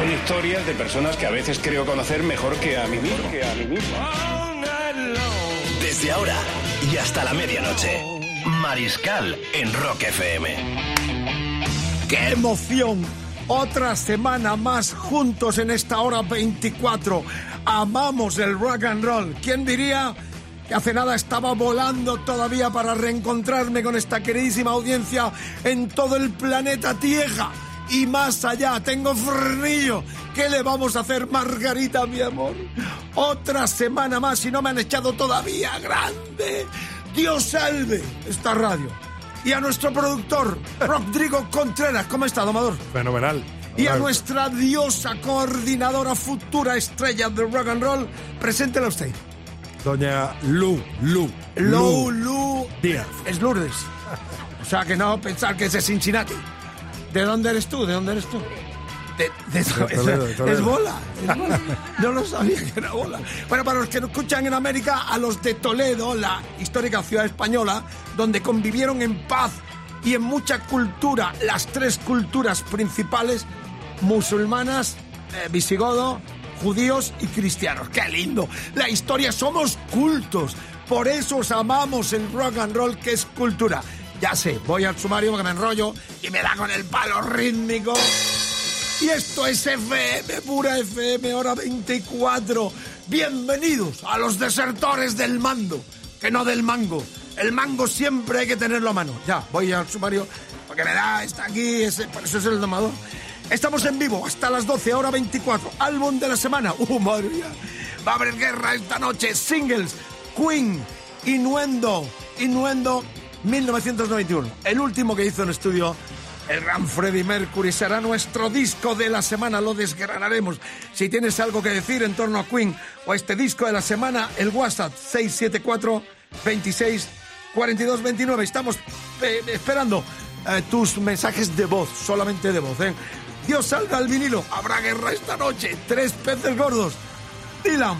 Son historias de personas que a veces creo conocer mejor que a mí mismo. Desde ahora y hasta la medianoche. Mariscal en Rock FM. ¡Qué emoción! Otra semana más juntos en esta hora 24. Amamos el rock and roll. ¿Quién diría que hace nada estaba volando todavía para reencontrarme con esta queridísima audiencia en todo el planeta Tierra? Y más allá, tengo frenillo. ¿Qué le vamos a hacer, Margarita, mi amor? Otra semana más y no me han echado todavía. ¡Grande! Dios salve esta radio. Y a nuestro productor, Rodrigo Contreras. ¿Cómo está, domador? Fenomenal. Y a nuestra diosa coordinadora futura estrella de rock and roll, preséntela usted. Doña Lu, Lu. Lou Lu Díaz. Es Lourdes. O sea que no pensar que es de Cincinnati. ¿De dónde eres tú? ¿De dónde eres tú? De, de- Toledo, de es, Toledo. es bola, es bola. No lo sabía que era bola. Bueno, para los que nos escuchan en América, a los de Toledo, la histórica ciudad española, donde convivieron en paz y en mucha cultura, las tres culturas principales, musulmanas, eh, visigodo, judíos y cristianos. ¡Qué lindo! La historia, somos cultos. Por eso os amamos el rock and roll, que es cultura. Ya sé, voy al sumario porque me enrollo y me da con el palo rítmico. Y esto es FM, pura FM, hora 24. Bienvenidos a los desertores del mando, que no del mango. El mango siempre hay que tenerlo a mano. Ya, voy al sumario porque me da, está aquí, ese, por eso es el domador. Estamos en vivo hasta las 12, hora 24. Álbum de la semana. ¡Uh, madre mía! Va a haber guerra esta noche. Singles, Queen, Innuendo, Innuendo 1991. El último que hizo en estudio el gran Freddie Mercury será nuestro disco de la semana, lo desgranaremos. Si tienes algo que decir en torno a Queen o a este disco de la semana, el WhatsApp 674 26 42 29. Estamos eh, esperando eh, tus mensajes de voz, solamente de voz. ¿eh? Dios salga al vinilo, habrá guerra esta noche. Tres peces gordos. Dylan,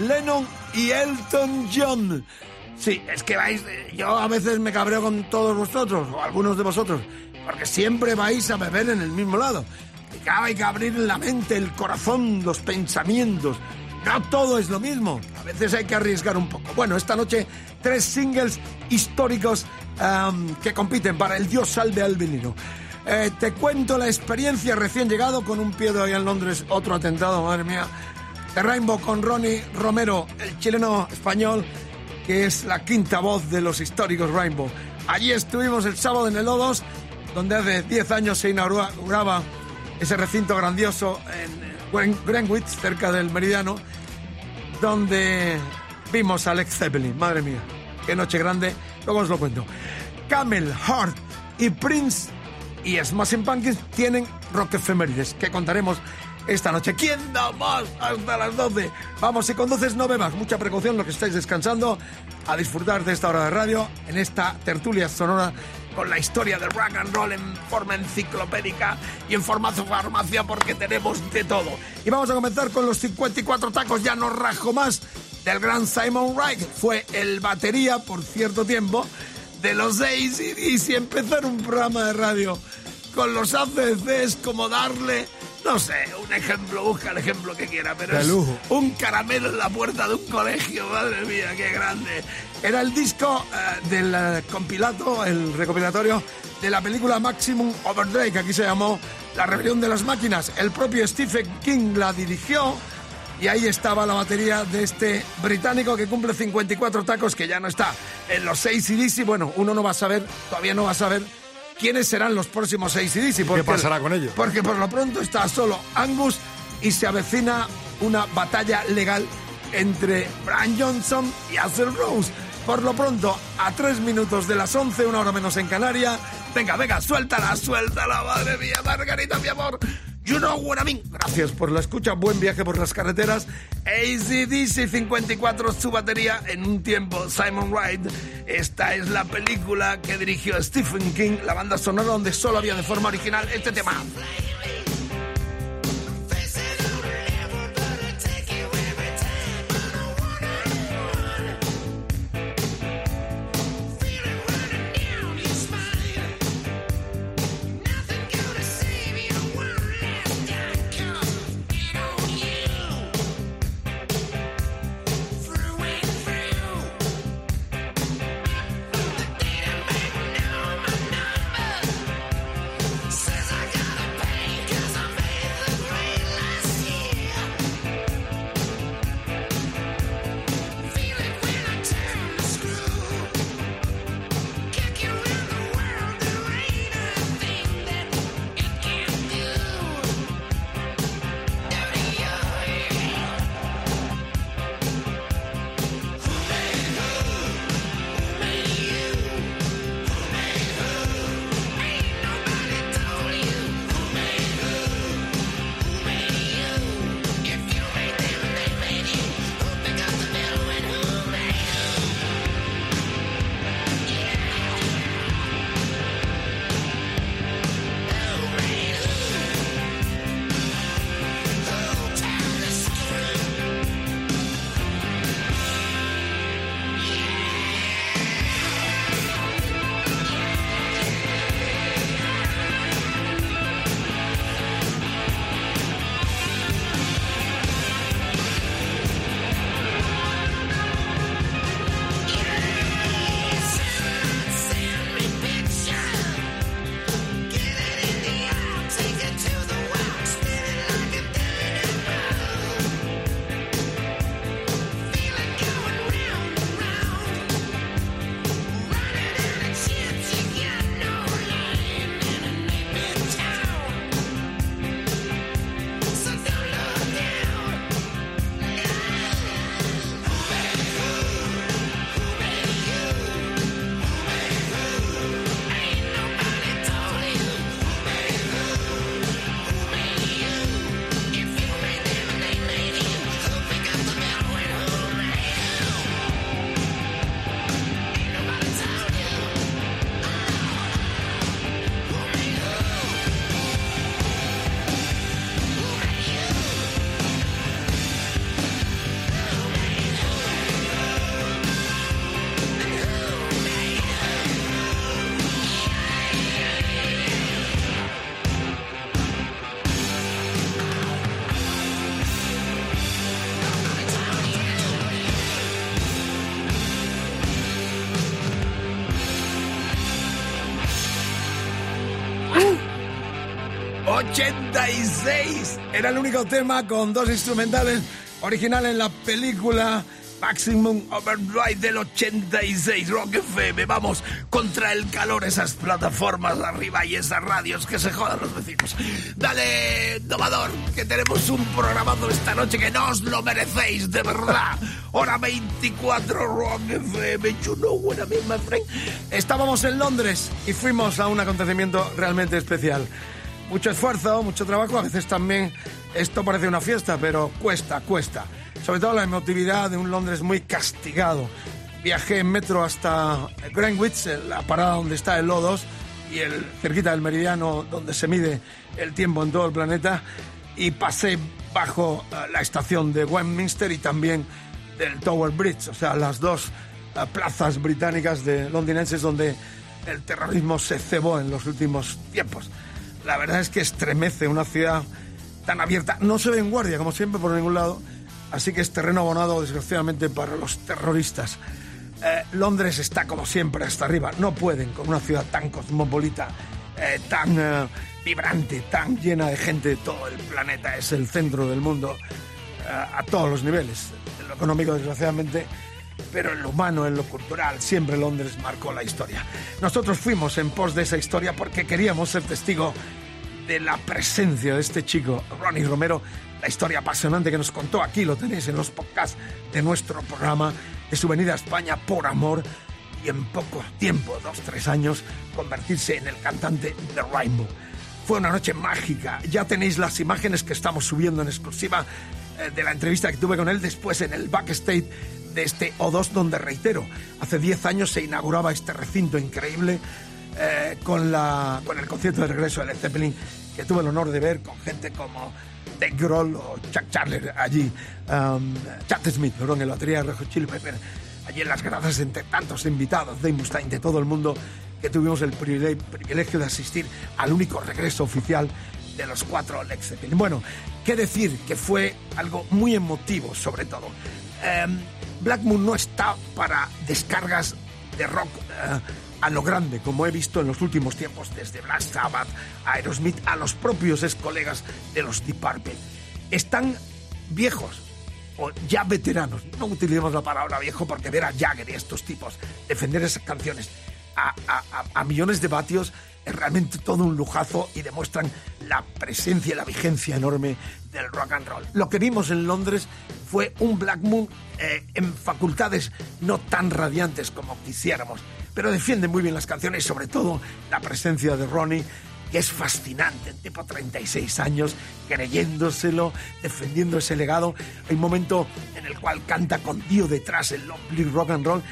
Lennon y Elton John. Sí, es que vais. eh, Yo a veces me cabreo con todos vosotros, o algunos de vosotros, porque siempre vais a beber en el mismo lado. Claro, hay que abrir la mente, el corazón, los pensamientos. No todo es lo mismo. A veces hay que arriesgar un poco. Bueno, esta noche, tres singles históricos que compiten para el Dios salve al vinilo. Eh, te cuento la experiencia recién llegado con un pie de hoy en Londres, otro atentado, madre mía. De Rainbow con Ronnie Romero, el chileno español, que es la quinta voz de los históricos Rainbow. Allí estuvimos el sábado en el O2, donde hace 10 años se inauguraba ese recinto grandioso en Greenwich, cerca del Meridiano, donde vimos a Alex Zeppelin. Madre mía, qué noche grande. Luego os lo cuento. Camel, Heart y Prince y Smashing Pumpkins tienen rock efemérides que contaremos esta noche. ¿Quién da más? Hasta las 12. Vamos, si conduces no bebas. Mucha precaución los que estáis descansando. A disfrutar de esta hora de radio en esta tertulia sonora con la historia del rock and roll en forma enciclopédica y en formato farmacia porque tenemos de todo. Y vamos a comenzar con los 54 tacos, ya no rajo más, del gran Simon Wright. Fue el batería por cierto tiempo de los seis y empezar un programa de radio con los ACC es como darle, no sé, un ejemplo, busca el ejemplo que quiera, pero De es lujo. un caramelo en la puerta de un colegio, madre mía, qué grande. Era el disco eh, del eh, compilato, el recopilatorio de la película Maximum Overdrive, que aquí se llamó La Rebelión de las Máquinas. El propio Stephen King la dirigió y ahí estaba la batería de este británico que cumple 54 tacos, que ya no está en los 6 CDC. Bueno, uno no va a saber, todavía no va a saber quiénes serán los próximos 6 CDC. porque- pasará con ellos? Porque por lo pronto está solo Angus y se avecina una batalla legal entre Brian Johnson y Axel Rose. Por lo pronto, a tres minutos de las 11, una hora menos en Canarias. Venga, venga, suéltala, suéltala, madre mía, Margarita, mi amor. You know what I mean. Gracias por la escucha, buen viaje por las carreteras. ACDC 54, su batería en un tiempo. Simon Wright. Esta es la película que dirigió Stephen King, la banda sonora donde solo había de forma original este tema. Era el único tema con dos instrumentales original en la película Maximum Overdrive del 86, Rock FM. Vamos contra el calor, esas plataformas arriba y esas radios que se jodan los vecinos. Dale, domador, que tenemos un programazo esta noche que no os lo merecéis, de verdad. Hora 24, Rock FM. You know what I mean, my friend. Estábamos en Londres y fuimos a un acontecimiento realmente especial mucho esfuerzo, mucho trabajo, a veces también esto parece una fiesta, pero cuesta, cuesta. Sobre todo la emotividad de un Londres muy castigado. Viajé en metro hasta Greenwich, la parada donde está el O2 y el cerquita del meridiano donde se mide el tiempo en todo el planeta y pasé bajo eh, la estación de Westminster y también del Tower Bridge, o sea, las dos eh, plazas británicas de londinenses donde el terrorismo se cebó en los últimos tiempos la verdad es que estremece una ciudad tan abierta. No se ve en guardia, como siempre, por ningún lado. Así que es terreno abonado, desgraciadamente, para los terroristas. Eh, Londres está, como siempre, hasta arriba. No pueden con una ciudad tan cosmopolita, eh, tan eh, vibrante, tan llena de gente de todo el planeta. Es el centro del mundo a todos los niveles. Lo económico, desgraciadamente, pero en lo humano, en lo cultural, siempre Londres marcó la historia. Nosotros fuimos en pos de esa historia porque queríamos ser testigo de la presencia de este chico, Ronnie Romero, la historia apasionante que nos contó aquí, lo tenéis en los podcasts de nuestro programa, de su venida a España por amor y en poco tiempo, dos, tres años, convertirse en el cantante de Rainbow. Fue una noche mágica. Ya tenéis las imágenes que estamos subiendo en exclusiva eh, de la entrevista que tuve con él después en el backstage de este O2, donde reitero, hace 10 años se inauguraba este recinto increíble eh, con, la, con el concierto de regreso de Led Zeppelin, que tuve el honor de ver con gente como Dave Grohl o Chuck Charler allí, um, Chad Smith, perdón, en la batería de Rejo Chili Pepper, allí en las gradas entre tantos invitados, Dave Mustaine, de todo el mundo, que tuvimos el privilegio, de asistir al único regreso oficial de los cuatro Led Zeppelin. Bueno, qué decir que fue algo muy emotivo, sobre todo. Um, Black Moon no está para descargas de rock uh, a lo grande, como he visto en los últimos tiempos, desde Black Sabbath, Aerosmith, a los propios ex colegas de los Deep Purple. Están viejos o ya veteranos. No utilicemos la palabra viejo porque ver a Jagger y a estos tipos defender esas canciones a, a, a millones de vatios es realmente todo un lujazo y demuestran la presencia y la vigencia enorme del rock and roll. Lo que vimos en Londres fue un Black Moon eh, en facultades no tan radiantes como quisiéramos, pero defiende muy bien las canciones sobre todo la presencia de Ronnie que es fascinante, tipo 36 años, creyéndoselo, defendiendo ese legado. Hay un momento en el cual canta con Dio detrás el Lovely Rock and Roll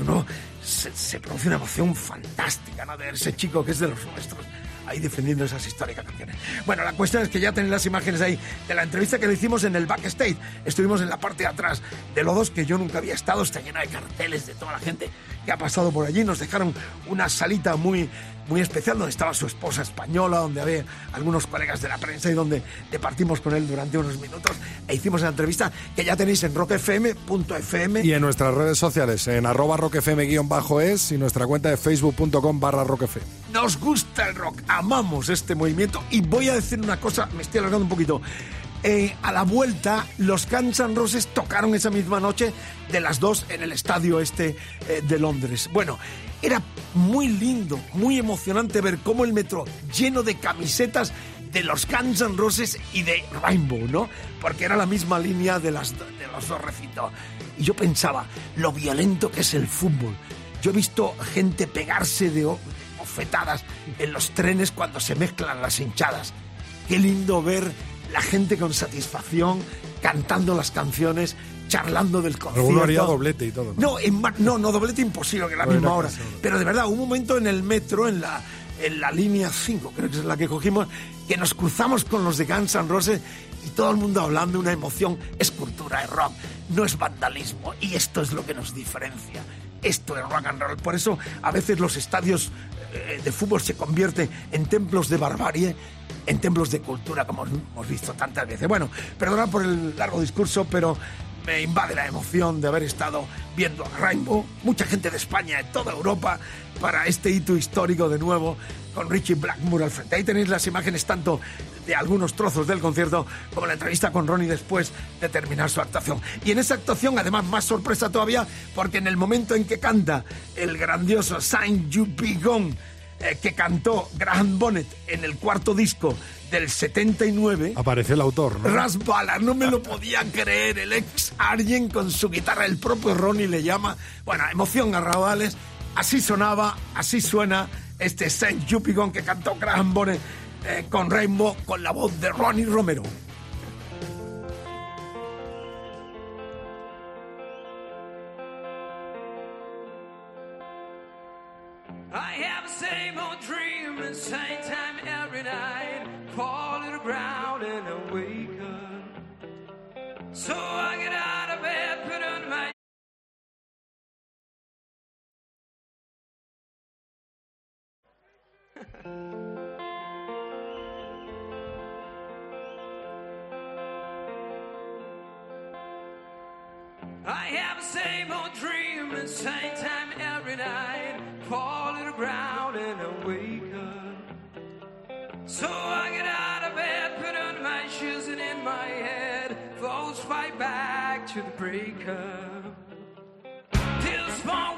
uno se, produce una emoción fantástica, ¿no? De ver ese chico que es de los nuestros ahí defendiendo esas históricas canciones. Bueno, la cuestión es que ya tenéis las imágenes ahí de la entrevista que le hicimos en el backstage. Estuvimos en la parte de atrás de los dos que yo nunca había estado, está llena de carteles de toda la gente que ha pasado por allí. Nos dejaron una salita muy, muy especial donde estaba su esposa española, donde había algunos colegas de la prensa y donde departimos con él durante unos minutos e hicimos la entrevista que ya tenéis en rockfm.fm y en nuestras redes sociales, en arroba rockfm-es y nuestra cuenta de facebook.com barra rockfm. Nos gusta el rock, amamos este movimiento y voy a decir una cosa, me estoy alargando un poquito. Eh, a la vuelta, los Guns N' Roses tocaron esa misma noche de las dos en el estadio este eh, de Londres. Bueno, era muy lindo, muy emocionante ver cómo el metro lleno de camisetas de los Guns N' Roses y de Rainbow, ¿no? Porque era la misma línea de, las, de los dos recintos. Y yo pensaba, lo violento que es el fútbol. Yo he visto gente pegarse de bofetadas en los trenes cuando se mezclan las hinchadas. Qué lindo ver la gente con satisfacción cantando las canciones, charlando del concierto. Alguno haría doblete y todo. No, en, no, no, doblete imposible, que a la Bueno, misma hora. hora. Pero de verdad, un momento en el metro, en la, en la línea 5, creo que es la que cogimos, que nos cruzamos con los de Guns N' Roses y todo el mundo hablando, una emoción. Es cultura, es rock, no es vandalismo. Y esto es lo que nos diferencia. Esto es rock and roll. Por eso a veces los estadios eh, de fútbol se convierten en templos de barbarie, en templos de cultura, como hemos visto tantas veces. Bueno, perdonad por el largo discurso, pero me invade la emoción de haber estado viendo a Rainbow, mucha gente de España, de toda Europa, para este hito histórico de nuevo, con Richie Blackmore al frente. Ahí tenéis las imágenes tanto de algunos trozos del concierto como la entrevista con Ronnie después de terminar su actuación. Y en esa actuación, además, más sorpresa todavía, porque en el momento en que canta el grandioso Saint You Be Gone, eh, que cantó Graham Bonnet en el cuarto disco del 79, Aparece el autor, ¿no? Ras Ballard, no me lo podía creer. El ex Arjen con su guitarra, el propio Ronnie le llama. Bueno, emoción a raudales. Así sonaba, así suena este Saint Jupigon que cantó Graham Bonnet eh, con Rainbow con la voz de Ronnie Romero. So I get out of bed, put on my I have the same old dream and same time every night. Fall to the ground and I wake up. So I get out to the breakup. Till small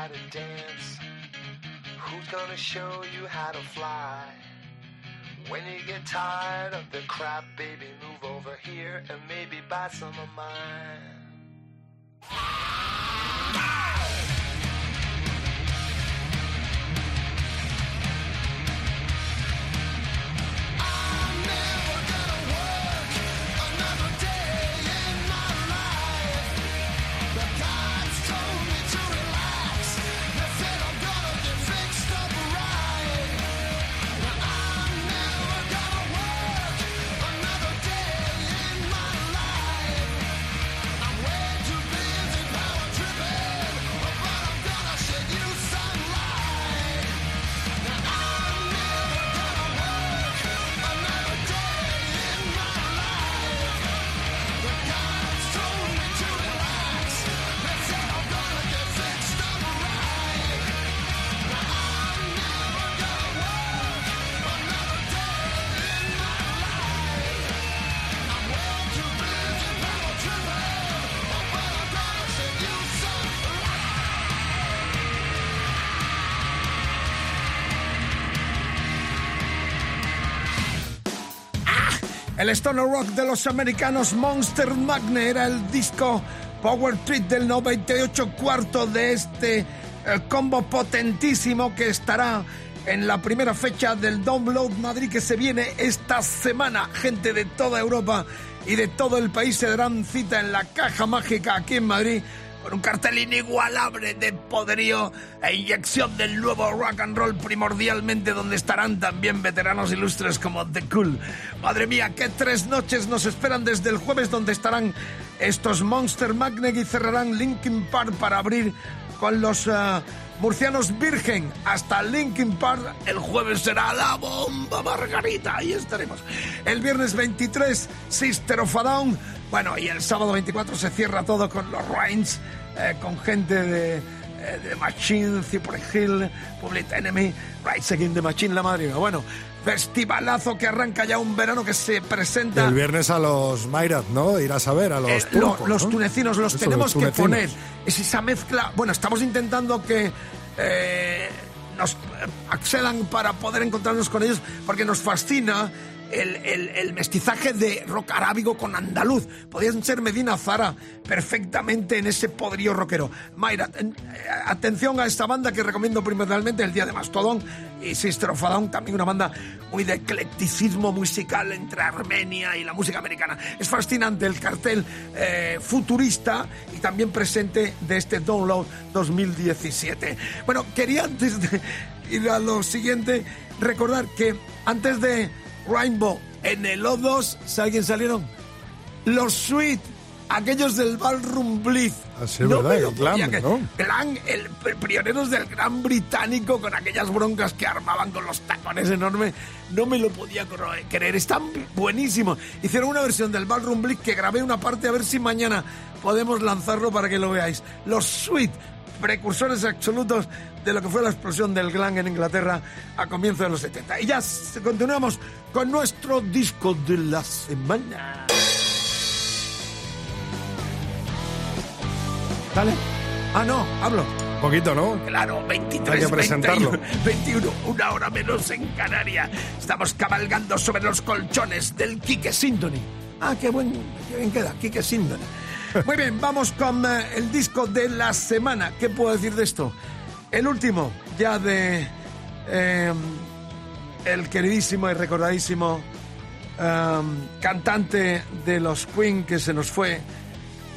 How to dance? Who's gonna show you how to fly? When you get tired of the crap, baby, move over here and maybe buy some of mine. El stoner rock de los americanos Monster Magnet era el disco Power Trip del 98 cuarto de este eh, combo potentísimo que estará en la primera fecha del Download Madrid que se viene esta semana. Gente de toda Europa y de todo el país se darán cita en la caja mágica aquí en Madrid con un cartel inigualable de poderío e inyección del nuevo rock and roll primordialmente donde estarán también veteranos ilustres como The Cool. Madre mía, qué tres noches nos esperan desde el jueves donde estarán estos Monster Magnet y cerrarán Linkin Park para abrir con los eh, murcianos Virgen hasta Linkin Park. El jueves será la bomba Margarita, ahí estaremos. El viernes 23, Sister of a Down. Bueno, y el sábado 24 se cierra todo con los Rains, eh, con gente de, eh, de Machine, Cypress Hill, Public Enemy, Rise Against the Machine, la madre. Bueno, festivalazo que arranca ya un verano que se presenta. El viernes a los Mayrat, ¿no? Irás a ver, a los Eh, lo- turcos, los ¿no? tunecinos los Eso, tenemos los que poner. Es esa mezcla. Bueno, estamos intentando que eh, nos accedan para poder encontrarnos con ellos porque nos fascina el, el- mestizaje de rock arábigo con andaluz. Podían ser Medina Zara perfectamente en ese poderío rockero. Mayra, eh, atención a esta banda que recomiendo primordialmente el Día de Mastodon y Sister of también una banda muy de eclecticismo musical entre Armenia y la música americana. Es fascinante el cartel eh, futurista y también presente de este Download 2017. Bueno, quería antes de ir a lo siguiente recordar que antes de Rainbow en el O2, ¿sabe quién salieron? Los Sweet, aquellos del Ballroom Blitz. Así es No verdad, me lo el glam, creer. ¿no? Glam, el pioneros del gran británico con aquellas broncas que armaban con los tacones enormes. No me lo podía creer. Están buenísimos. Hicieron una versión del Ballroom Blitz que grabé una parte a ver si mañana podemos lanzarlo para que lo veáis. Los Sweet, precursores absolutos de lo que fue la explosión del glam en Inglaterra a comienzos de los 70. Y ya continuamos con nuestro disco de la semana. ¿Vale? Ah, no, hablo. Poquito, ¿no? Claro, 23, Hay que presentarlo. 21, 21, una hora menos en Canarias. Estamos cabalgando sobre los colchones del Quique Sindoni. Ah, qué, buen, qué bien queda, Quique Sindoni. Muy bien, vamos con eh, el disco de la semana. ¿Qué puedo decir de esto? El último, ya de eh, el queridísimo y recordadísimo eh, cantante de los Queen que se nos fue,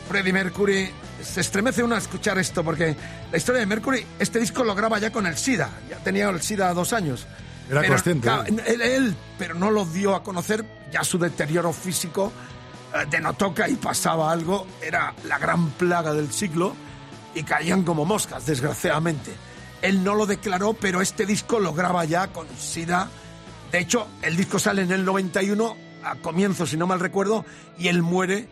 Freddie Mercury. Se estremece uno a escuchar esto porque la historia de Mercury, este disco lo graba ya con el SIDA. Ya tenía el SIDA dos años. Era Pero, consciente, ¿eh? él, él, pero no lo dio a conocer, ya su deterioro físico eh, denotó que ahí pasaba algo, era la gran plaga del siglo y caían como moscas, desgraciadamente. Él no lo declaró, pero este disco lo graba ya con SIDA. De hecho, el disco sale en el 91, a comienzos, si no mal recuerdo, y él muere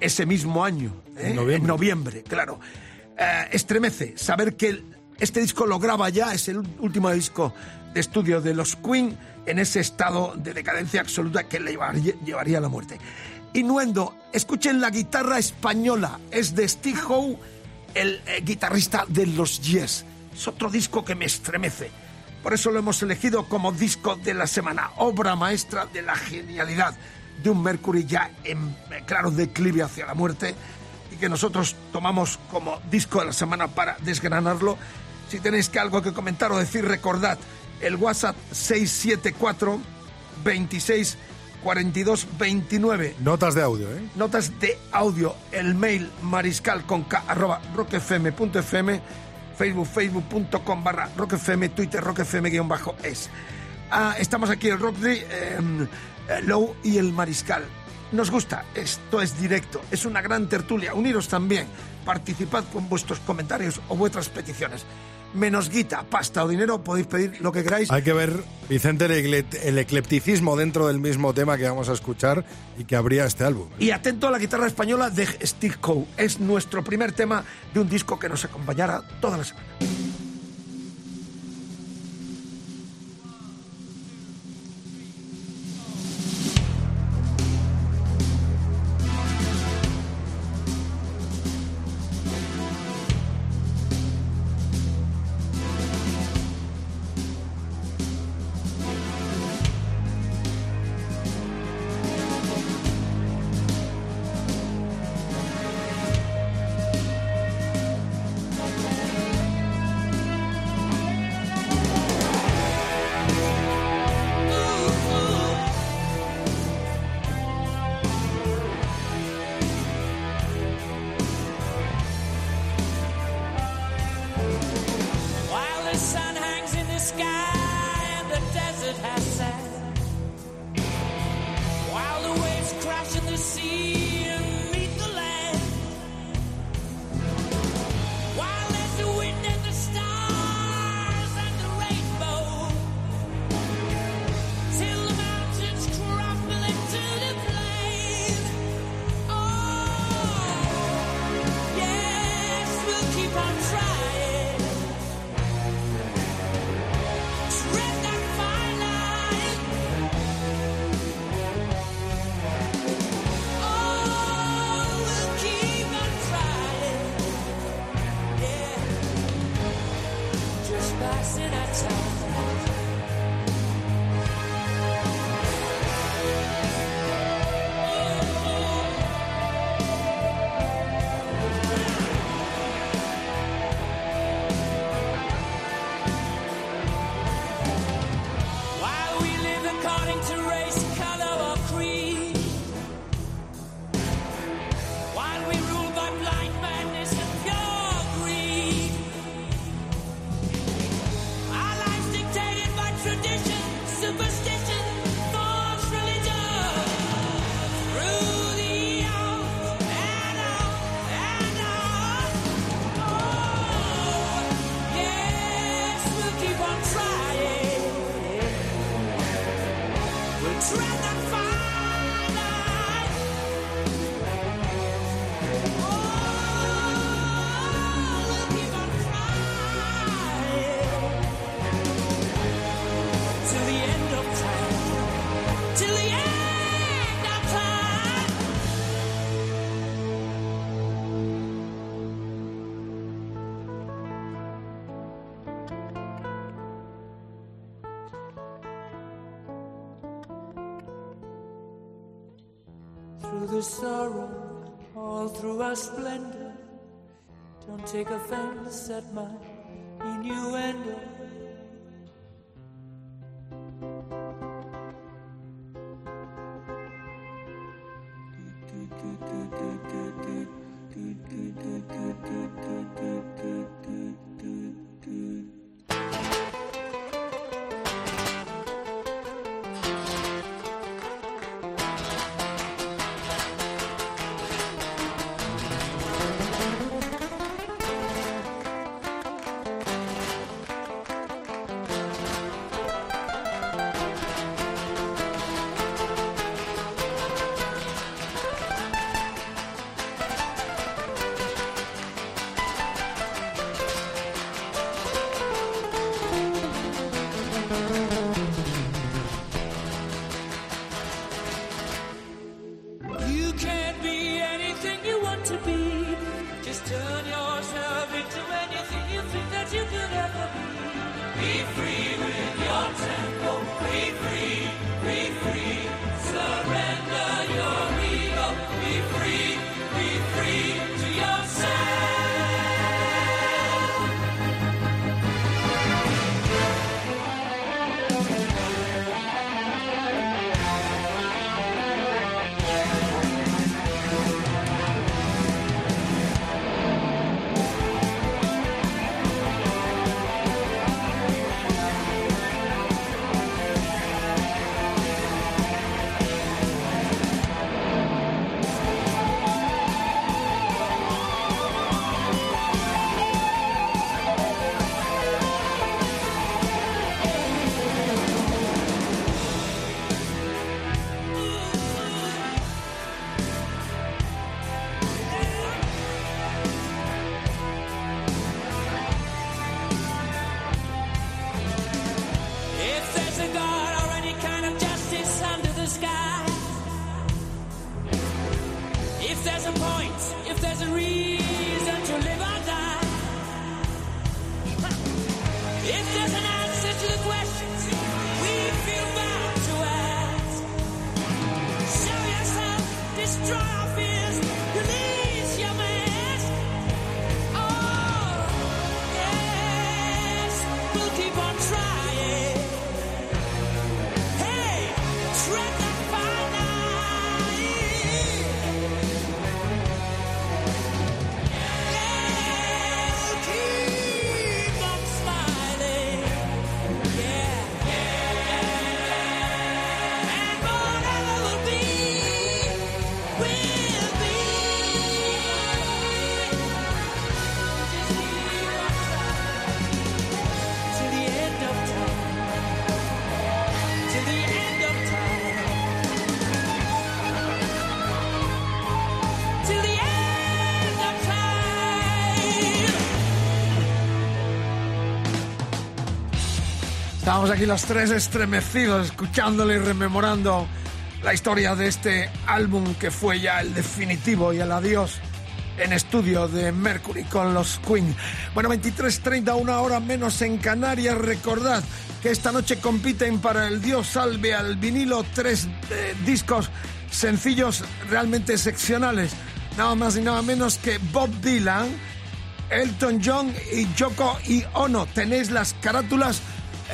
ese mismo año, ¿eh? En noviembre. en noviembre, claro. Eh, estremece saber que este disco lo graba ya, es el último disco de estudio de los Queen en ese estado de decadencia absoluta que le llevaría, llevaría a la muerte. Innuendo, escuchen la guitarra española, es de Steve Howe, el eh, guitarrista de los Yes. Es otro disco que me estremece. Por eso lo hemos elegido como disco de la semana, obra maestra de la genialidad de un Mercury ya en eh, claro declive hacia la muerte y que nosotros tomamos como disco de la semana para desgranarlo. Si tenéis que algo que comentar o decir, recordad el WhatsApp 674 26 42 29 Notas de audio, ¿eh? notas de audio, el mail mariscal con k arroba rockfm.fm, facebook facebook.com barra rockfm, twitter rockfm guion bajo es. Ah, estamos aquí el Rockly, eh, eh, Low y el Mariscal. Nos gusta, esto es directo, es una gran tertulia. Uniros también, participad con vuestros comentarios o vuestras peticiones. Menos guita, pasta o dinero, podéis pedir lo que queráis. Hay que ver, Vicente, el, ecle- el eclecticismo dentro del mismo tema que vamos a escuchar y que habría este álbum. Y atento a la guitarra española de Steve Coe. Es nuestro primer tema de un disco que nos acompañará toda la semana. Sorrow, all through our splendor. Don't take offense at my innuendo. Estábamos aquí los tres estremecidos, escuchándole y rememorando la historia de este álbum que fue ya el definitivo y el adiós en estudio de Mercury con los Queen. Bueno, 23.30, una hora menos en Canarias. Recordad que esta noche compiten para el Dios Salve al vinilo tres eh, discos sencillos realmente excepcionales. Nada más y nada menos que Bob Dylan, Elton John y Yoko y Ono. Tenéis las carátulas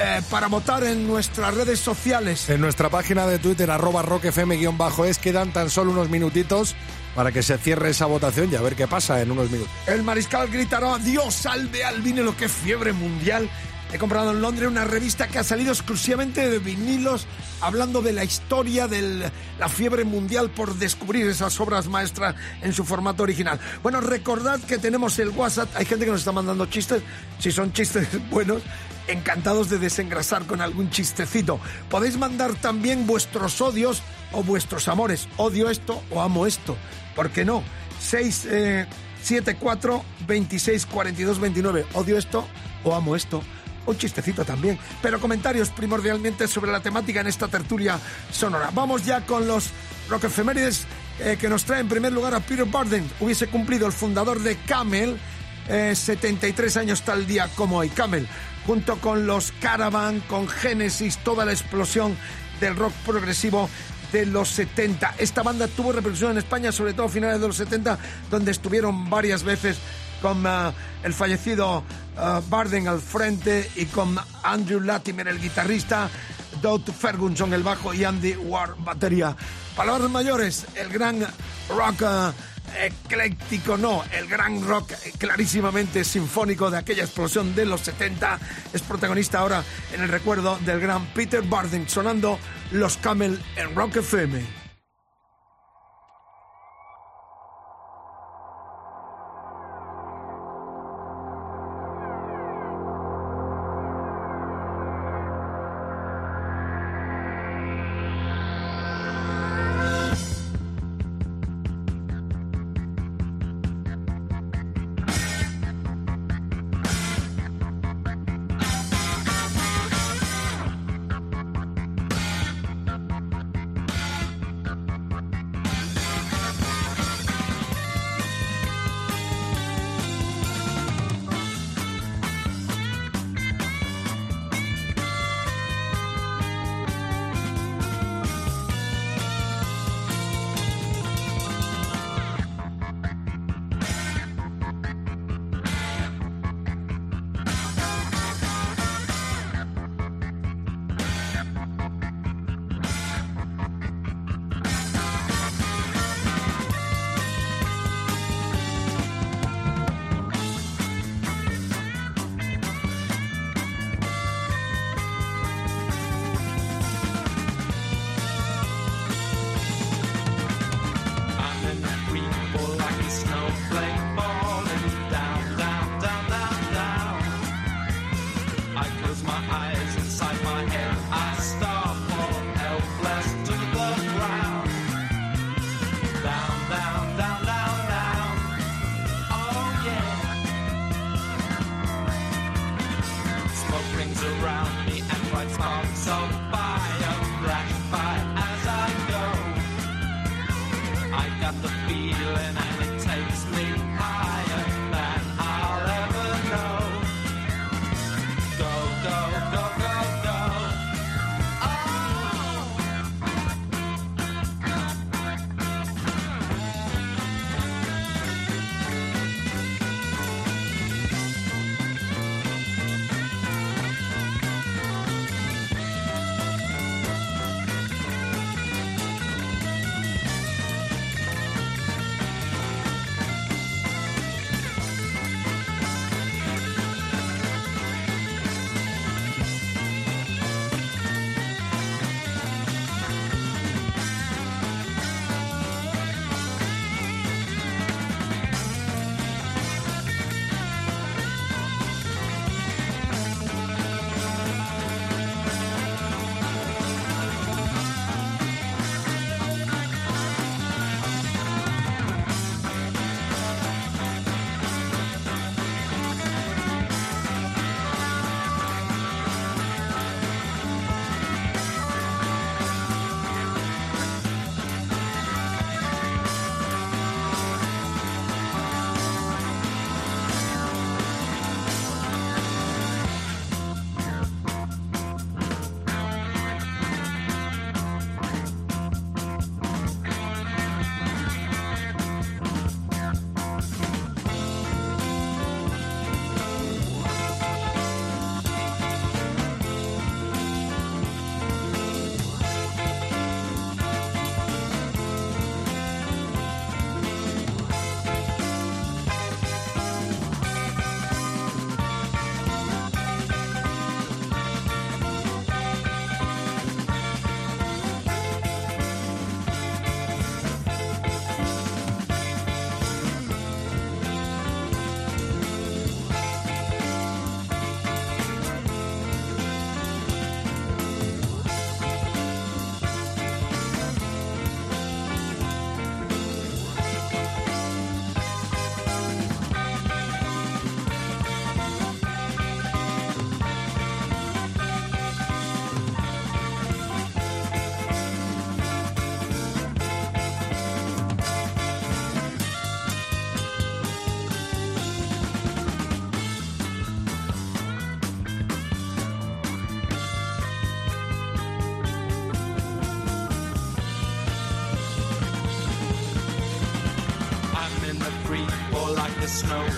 eh, para votar en nuestras redes sociales. En nuestra página de Twitter, arroba rockfm-es, quedan tan solo unos minutitos para que se cierre esa votación y a ver qué pasa en unos minutos. El mariscal gritará Dios salve al vinilo, qué fiebre mundial. He comprado en Londres una revista que ha salido exclusivamente de vinilos, hablando de la historia de la fiebre mundial por descubrir esas obras maestras en su formato original. Bueno, recordad que tenemos el WhatsApp, hay gente que nos está mandando chistes, si son chistes buenos, encantados de desengrasar con algún chistecito. Podéis mandar también vuestros odios o vuestros amores. Odio esto o amo esto. ¿Por qué no? 674 26 42 29. Odio esto o amo esto. Un chistecito también. Pero comentarios primordialmente sobre la temática en esta tertulia sonora. Vamos ya con los rock efemérides eh, que nos trae en primer lugar a Peter Barden. Hubiese cumplido el fundador de Camel. eh, 73 años tal día como hoy. Camel, junto con los Caravan, con Genesis, toda la explosión del rock progresivo de los 70. Esta banda tuvo repercusión en España, sobre todo a finales de los 70, donde estuvieron varias veces con eh, el fallecido eh, Barden al frente y con Andrew Latimer, el guitarrista, Doug Ferguson, el bajo y Andy Ward, batería. Palabras mayores, el gran rock eh, ecléctico, no, el gran rock eh, clarísimamente sinfónico de aquella explosión de los 70 es protagonista ahora en el recuerdo del gran Peter Barden sonando Los Camel en Rock FM. A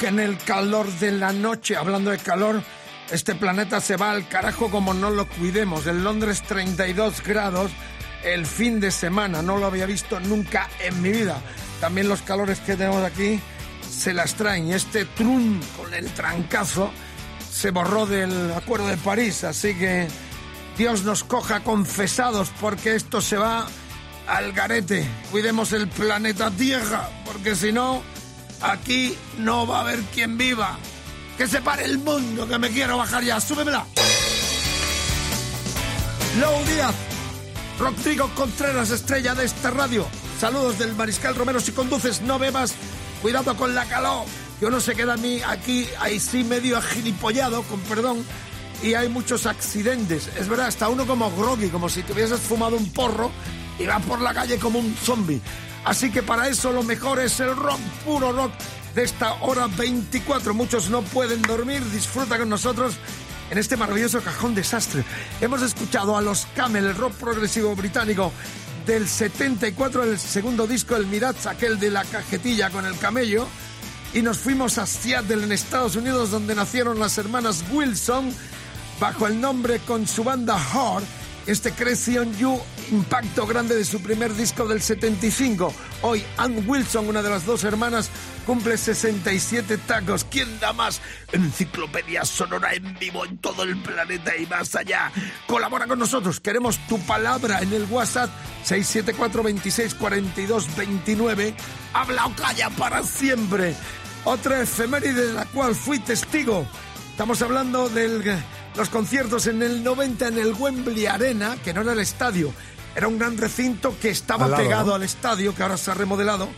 Rock en el calor de la noche. Hablando de calor, este planeta se va al carajo como no lo cuidemos. En Londres 32 grados el fin de semana. No lo había visto nunca en mi vida. También los calores que tenemos aquí se las traen. Este trun con el trancazo se borró del Acuerdo de París. Así que Dios nos coja confesados porque esto se va al garete. Cuidemos el planeta Tierra porque si no, aquí no va a haber quien viva. Que se pare el mundo, que me quiero bajar ya. Súbemela. Low Díaz. Rodrigo Contreras, estrella de esta radio. Saludos del Mariscal Romero. Si conduces, no bebas. Cuidado con la calor. Yo no se queda a mí aquí, ahí sí medio agilipollado, con perdón. Y hay muchos accidentes. Es verdad, hasta uno como groggy, como si te hubieses fumado un porro y vas por la calle como un zombie. Así que para eso lo mejor es el rock, puro rock de esta hora 24. Muchos no pueden dormir. Disfruta con nosotros en este maravilloso cajón desastre. Hemos escuchado a los Camel, el rock progresivo británico del 74, el segundo disco, el Mirage, aquel de la cajetilla con el camello. Y nos fuimos a Seattle, en Estados Unidos, donde nacieron las hermanas Wilson, bajo el nombre con su banda Heart, este Crazy on You, impacto grande de su primer disco del 75. Hoy Ann Wilson, una de las dos hermanas, cumple 67 tacos. ¿Quién da más? Enciclopedia sonora en vivo en todo el planeta y más allá. Colabora con nosotros. Queremos tu palabra en el WhatsApp 674 26 42 29. Habla o calla para siempre. Otra efeméride de la cual fui testigo. Estamos hablando de los conciertos en el 90 en el Wembley Arena, que no era el estadio, era un gran recinto que estaba Al lado, pegado ¿no? al estadio, que ahora se ha remodelado,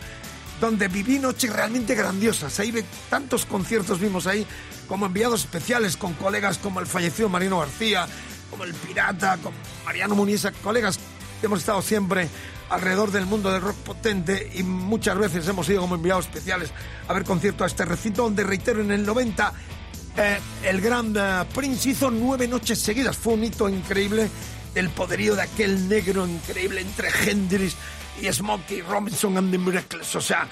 donde viví noches realmente grandiosas. Ahí ve- tantos conciertos vimos ahí, como enviados especiales con colegas como el fallecido Marino García, como el Pirata, con Mariano Muniesa, colegas que hemos estado siempre alrededor del mundo del rock potente y muchas veces hemos ido como enviados especiales a ver conciertos a este recinto donde, reitero, en el 90 eh, el gran eh, Prince hizo nueve noches seguidas. Fue un hito increíble del poderío de aquel negro increíble entre Hendrix y Smokey Robinson and the Miracles. O sea,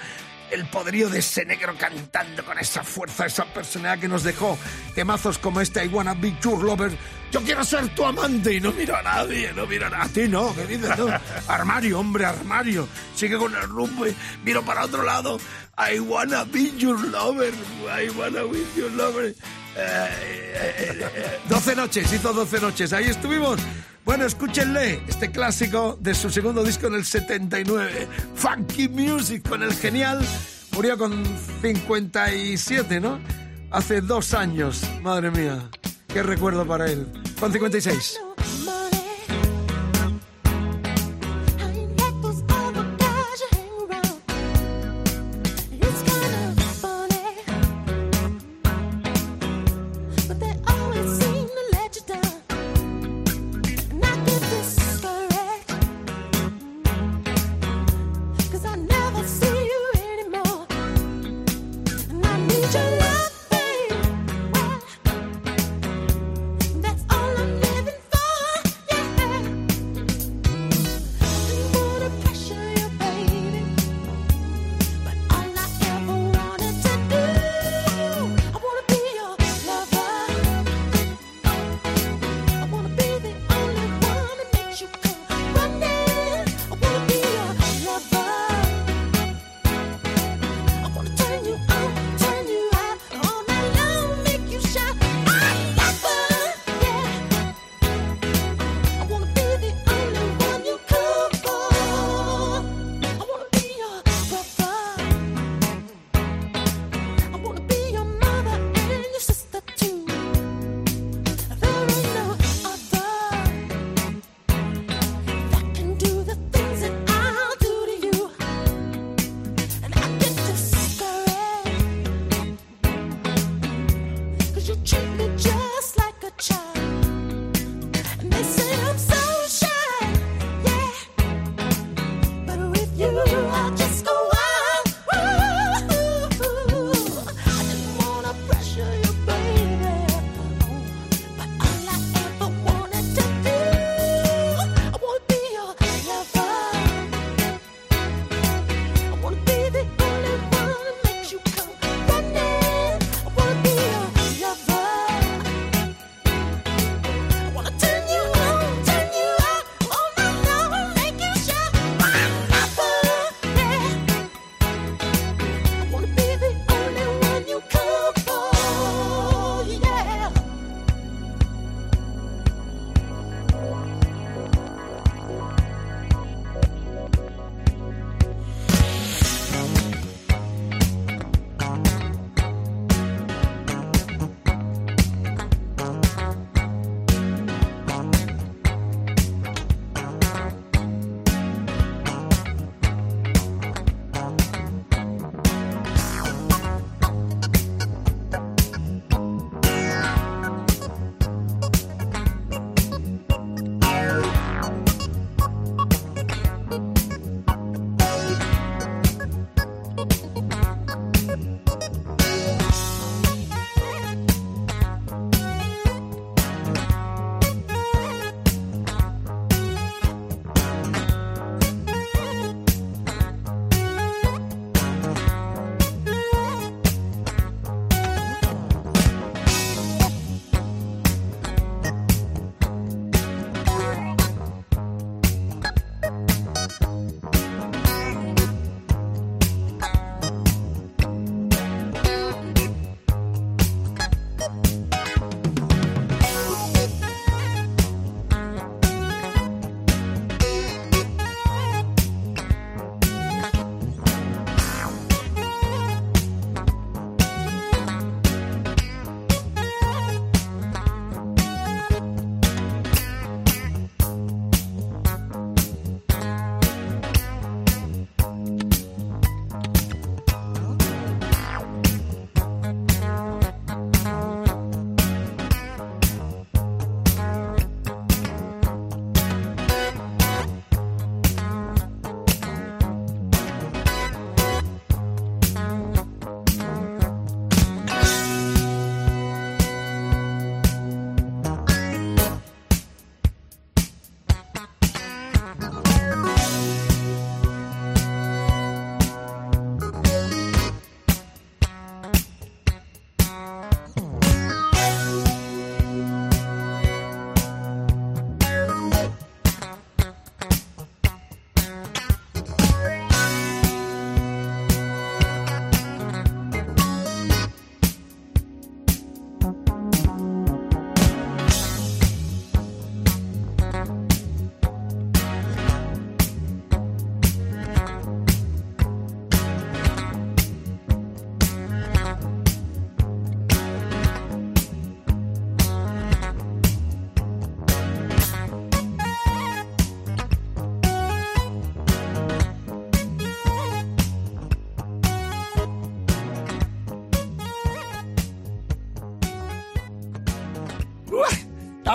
el poderío de ese negro cantando con esa fuerza, esa personalidad que nos dejó temazos como este I Wanna Be Your Lover. Yo quiero ser tu amante y no miro a nadie, no miro a nadie. A ti no, ¿qué dices? No. Armario, hombre, armario. Sigue con el rumbo y miro para otro lado. I wanna be your lover. I wanna be your lover. Eh, eh, eh, 12 noches, hizo 12 noches. Ahí estuvimos. Bueno, escúchenle este clásico de su segundo disco en el 79. Funky Music con el genial. Murió con 57, ¿no? Hace dos años. Madre mía. Qué recuerdo para él. Con 56.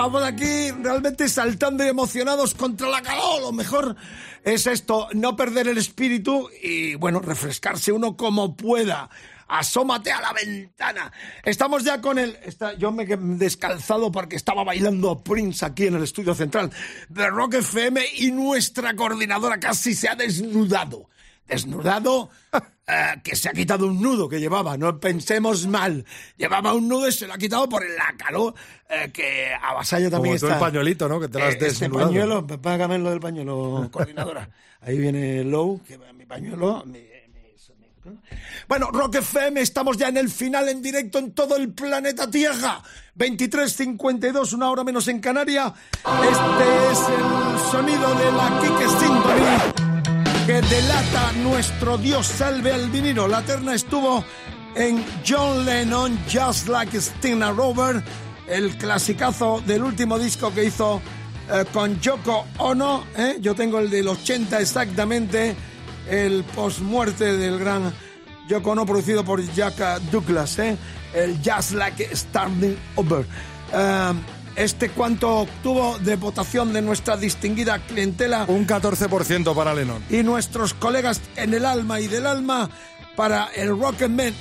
Estamos aquí realmente saltando y emocionados contra la calor. Lo mejor es esto, no perder el espíritu y, bueno, refrescarse uno como pueda. Asómate a la ventana. Estamos ya con el... yo me he descalzado porque estaba bailando Prince aquí en el estudio central de Rock FM y nuestra coordinadora casi se ha desnudado. Desnudado, eh, que se ha quitado un nudo que llevaba, no pensemos mal. Llevaba un nudo y se lo ha quitado por la calor eh, que avasalla también Como tú está. el pañuelito, ¿no? Que te lo has Eh, Este desnudado. pañuelo, págame lo del pañuelo, coordinadora. Ahí viene Low, que va mi pañuelo. mi- mi- Bueno, Rock FM, estamos ya en el final en directo en todo el planeta Tierra. 23.52, una hora menos en Canaria. Este es el sonido de la Kike Symphony que delata nuestro Dios salve al vinilo. La terna estuvo en John Lennon, Just Like Stina Rover, el clasicazo del último disco que hizo eh, con Yoko Ono. ¿eh? Yo tengo el del 80 exactamente, el post-muerte del gran Yoko Ono, producido por Jack Douglas, ¿eh? el Just Like Starting Over. ¿Este cuánto obtuvo de votación de nuestra distinguida clientela? Un 14% para Lennon. Y nuestros colegas en el alma y del alma para el Rocketman.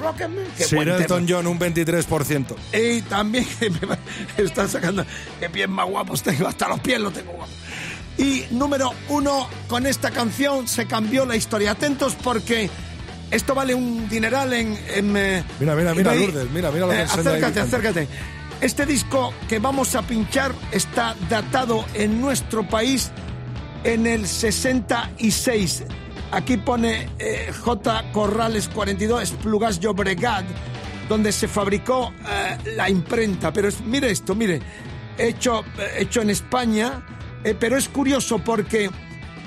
Rocketman. Sir Elton John, un 23%. Y también me están sacando. Qué pies más guapos tengo. Hasta los pies los tengo guapos. Y número uno, con esta canción se cambió la historia. Atentos porque esto vale un dineral en... en, eh, Mira, mira, mira. Lourdes, mira, mira lo que Eh, enseña ahí. Acércate, acércate. Este disco que vamos a pinchar está datado en nuestro país en el 66. Aquí pone eh, J. Corrales 42, Esplugas Llobregat, donde se fabricó eh, la imprenta. Pero es- mire esto, mire, hecho, eh, hecho en España, eh, pero es curioso porque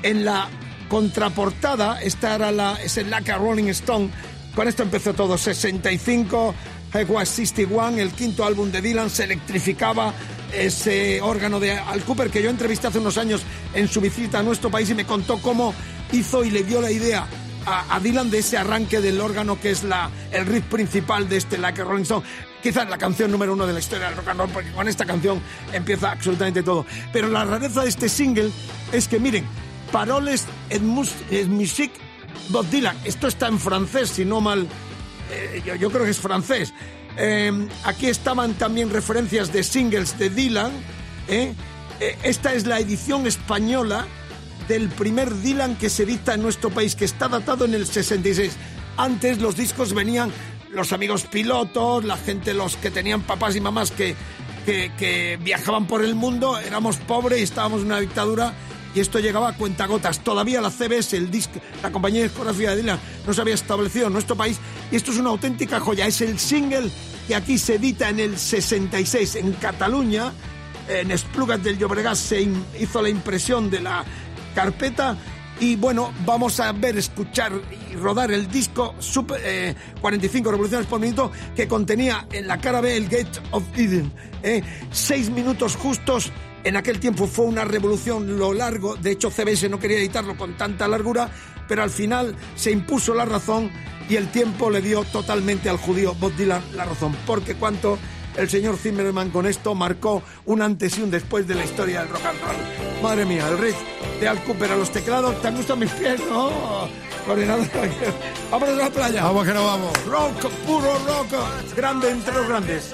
en la contraportada, esta era la, es el Laca Rolling Stone, con esto empezó todo, 65, I Was 61, el quinto álbum de Dylan, se electrificaba ese órgano de Al Cooper que yo entrevisté hace unos años en su visita a nuestro país y me contó cómo hizo y le dio la idea a, Dylan de ese arranque del órgano que es el riff principal de este Like a Rolling Stone. Quizás la canción número uno de la historia del rock and roll, porque con esta canción empieza absolutamente todo. Pero la rareza de este single es que, miren, paroles en, mus en musique Bob Dylan. Esto está en francés, si no mal. eh, yo, creo que es francés. Eh, aquí estaban también referencias de singles de Dylan. ¿eh? Eh, esta es la edición española del primer Dylan que se edita en nuestro país, que está datado en el 66. Antes los discos venían los amigos pilotos, la gente, los que tenían papás y mamás que, que, que viajaban por el mundo, éramos pobres y estábamos en una dictadura y esto llegaba a cuentagotas. Todavía la CBS, el disc, la compañía discográfica de Dylan, no se había establecido en nuestro país y esto es una auténtica joya. Es el single que aquí se edita en el 66 en Cataluña. En Esplugas del Llobregat se hizo la impresión de la carpeta y bueno, vamos a ver, escuchar y rodar el disco super, eh, 45 revoluciones por minuto que contenía en la cara B el Gate of Eden. eh, seis minutos justos. En aquel tiempo fue una revolución lo largo. De hecho, CBS no quería editarlo con tanta largura, pero al final se impuso la razón y el tiempo le dio totalmente al judío Bob Dylan la razón. Porque cuanto el señor Zimmerman con esto marcó un antes y un después de la historia del rock and roll. Madre mía, el riff de Al Cooper a los teclados. ¿Te gustan mis pies? No. Coordinador. Vámonos a la playa. Vamos que no vamos. Rock, puro rock. Grande entre los grandes.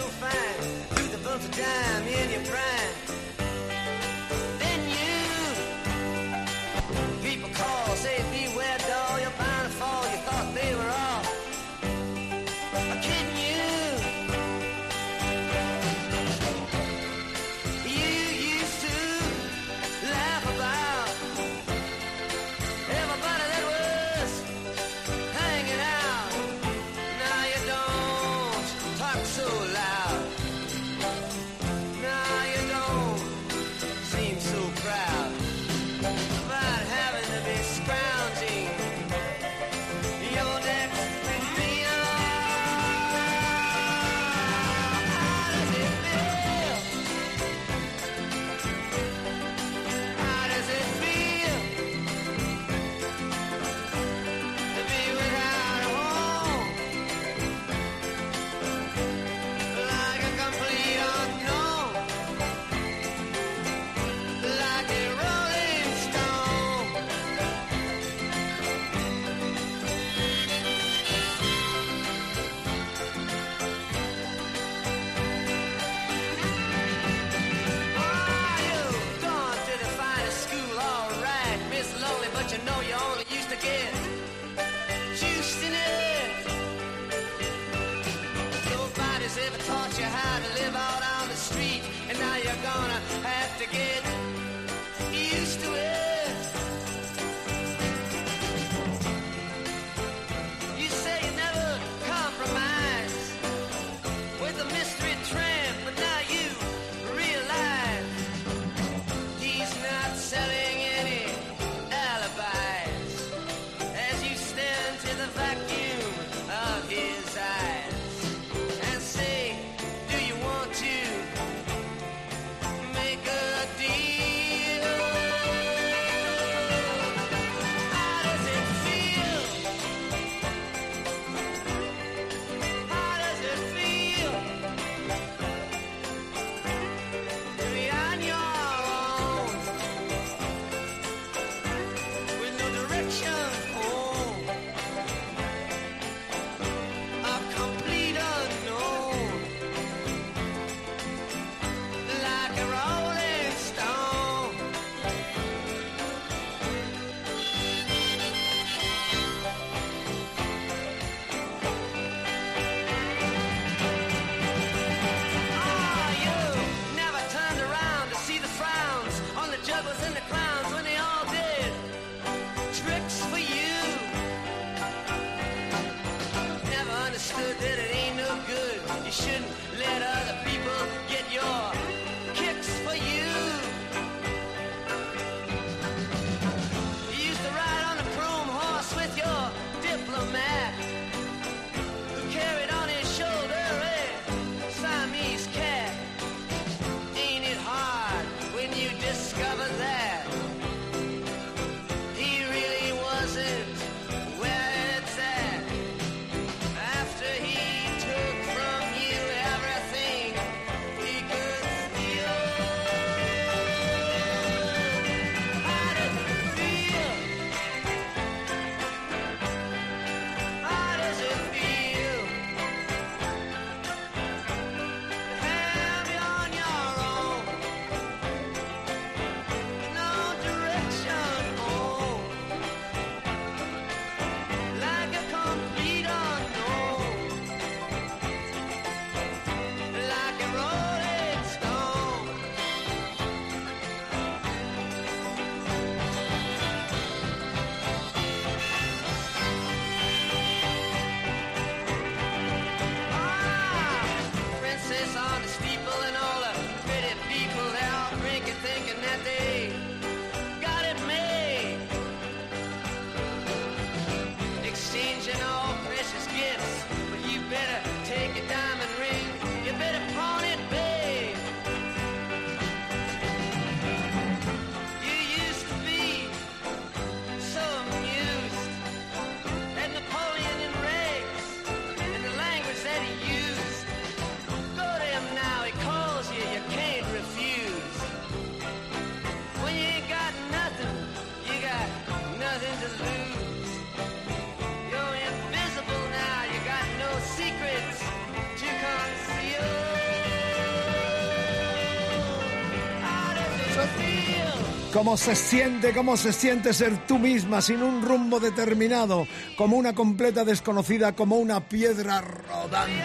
¿Cómo se siente, cómo se siente ser tú misma sin un rumbo determinado, como una completa desconocida, como una piedra rodante?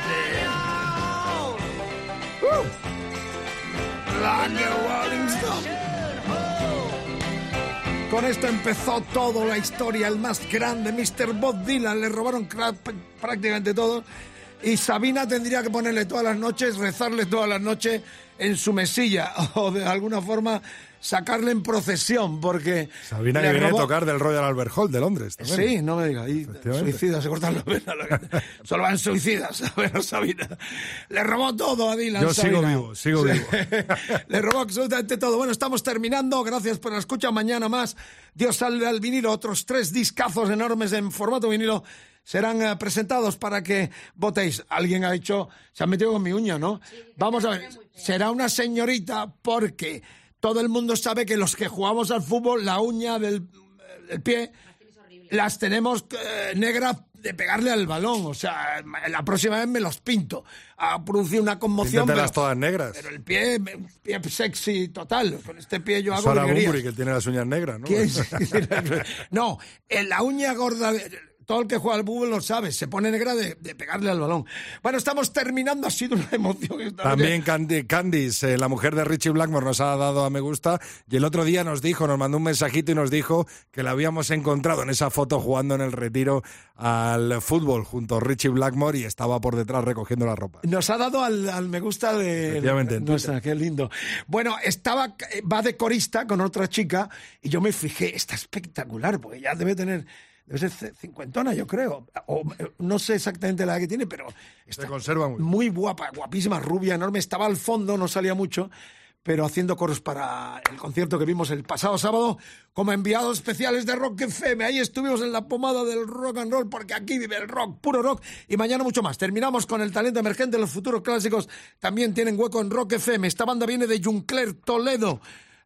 Uh. Like a rolling stone. Con esto empezó todo la historia, el más grande, Mr. Bob Dylan, le robaron prácticamente todo. Y Sabina tendría que ponerle todas las noches, rezarle todas las noches en su mesilla o de alguna forma sacarle en procesión porque Sabina que viene a tocar del Royal Albert Hall de Londres. también. Sí, no me diga. Y suicidas, se cortan la vena. la- Solo van suicidas. A ver, Sabina. Le robó todo a Dylan. Yo sigo vivo, sigo vivo. Le robó absolutamente todo. Bueno, estamos terminando. Gracias por la escucha. Mañana más. Dios salve al vinilo. Otros tres discazos enormes en formato vinilo serán eh, presentados para que votéis. Alguien ha dicho, se ha metido con mi uña, ¿no? Vamos a ver. Será una señorita porque todo el mundo sabe que los que jugamos al fútbol, la uña del, del pie las tenemos eh, negras de pegarle al balón. O sea, la próxima vez me los pinto. Ha producido una conmoción. Pero- todas negras. pero el pie, un pie sexy total. Con este pie yo hago Sara que tiene las uñas negras, ¿no? ¿Quién? no, en la uña gorda, todo el que juega al fútbol lo sabe, se pone negra de, de pegarle al balón. Bueno, estamos terminando, ha sido una emoción. esta También. Candy- Candice, eh, la mujer de Richie Blackmore, nos ha dado a me gusta y el otro día nos dijo, nos mandó un mensajito y nos dijo que la habíamos encontrado en esa foto jugando en el retiro al fútbol junto a Richie Blackmore y estaba por detrás recogiendo la ropa. Nos ha dado al, al me gusta de nuestra, qué lindo. Bueno, estaba, eh, va de corista con otra chica y yo me fijé, está espectacular, porque ya debe tener, debe ser cincuentona, yo creo. O, no sé exactamente la edad que tiene, pero está Se conserva muy muy guapa, guapísima, rubia, enorme. Estaba al fondo, no salía mucho, pero haciendo coros para el concierto que vimos el pasado sábado como enviados especiales de Rock FM. Ahí estuvimos en la pomada del rock and roll, porque aquí vive el rock, puro rock, y mañana mucho más. Terminamos con el talento emergente. Los futuros clásicos también tienen hueco en Rock FM. Esta banda viene de Juncler, Toledo.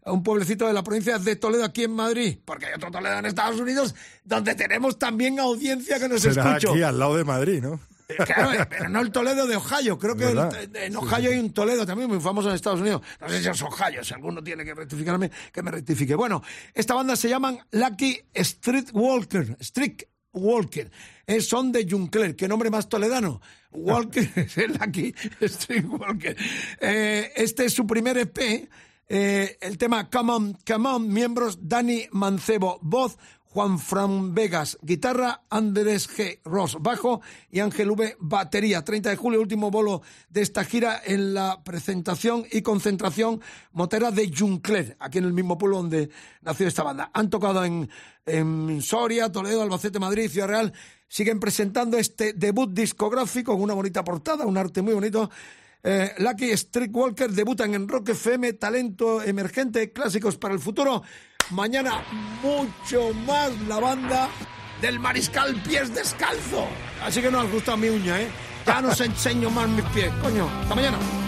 Un pueblecito de la provincia de Toledo aquí en Madrid, porque hay otro Toledo en Estados Unidos, donde tenemos también audiencia que nos Será escucha. aquí al lado de Madrid, ¿no? Claro, eh, pero no el Toledo de Ohio. Creo que el- en Ohio hay un Toledo también muy famoso en Estados Unidos. No sé si es Ohio, si alguno tiene que rectificarme, que me rectifique. Bueno, esta banda se llaman Lucky Street Walker. Street Walker. Eh, son de Juncler. ¿Qué nombre más toledano? Walker es el Lucky Street Walker. Eh, este es su primer EP. Eh, el tema Come On, Come On, miembros Dani Mancebo, voz, Juan Fran Vegas, guitarra, Andrés G. Ross, bajo y Ángel V, batería. 30 de julio, último bolo de esta gira en la presentación y concentración motera de Juncler, aquí en el mismo pueblo donde nació esta banda. Han tocado en, en Soria, Toledo, Albacete, Madrid, Ciudad Real. Siguen presentando este debut discográfico con una bonita portada, un arte muy bonito. Eh, Lucky Streetwalker debutan en Rock FM, talento emergente, clásicos para el futuro. Mañana mucho más la banda del Mariscal Pies Descalzo. Así que no os gusta mi uña, ¿eh? Ya no os enseño más mis pies, coño. Hasta mañana.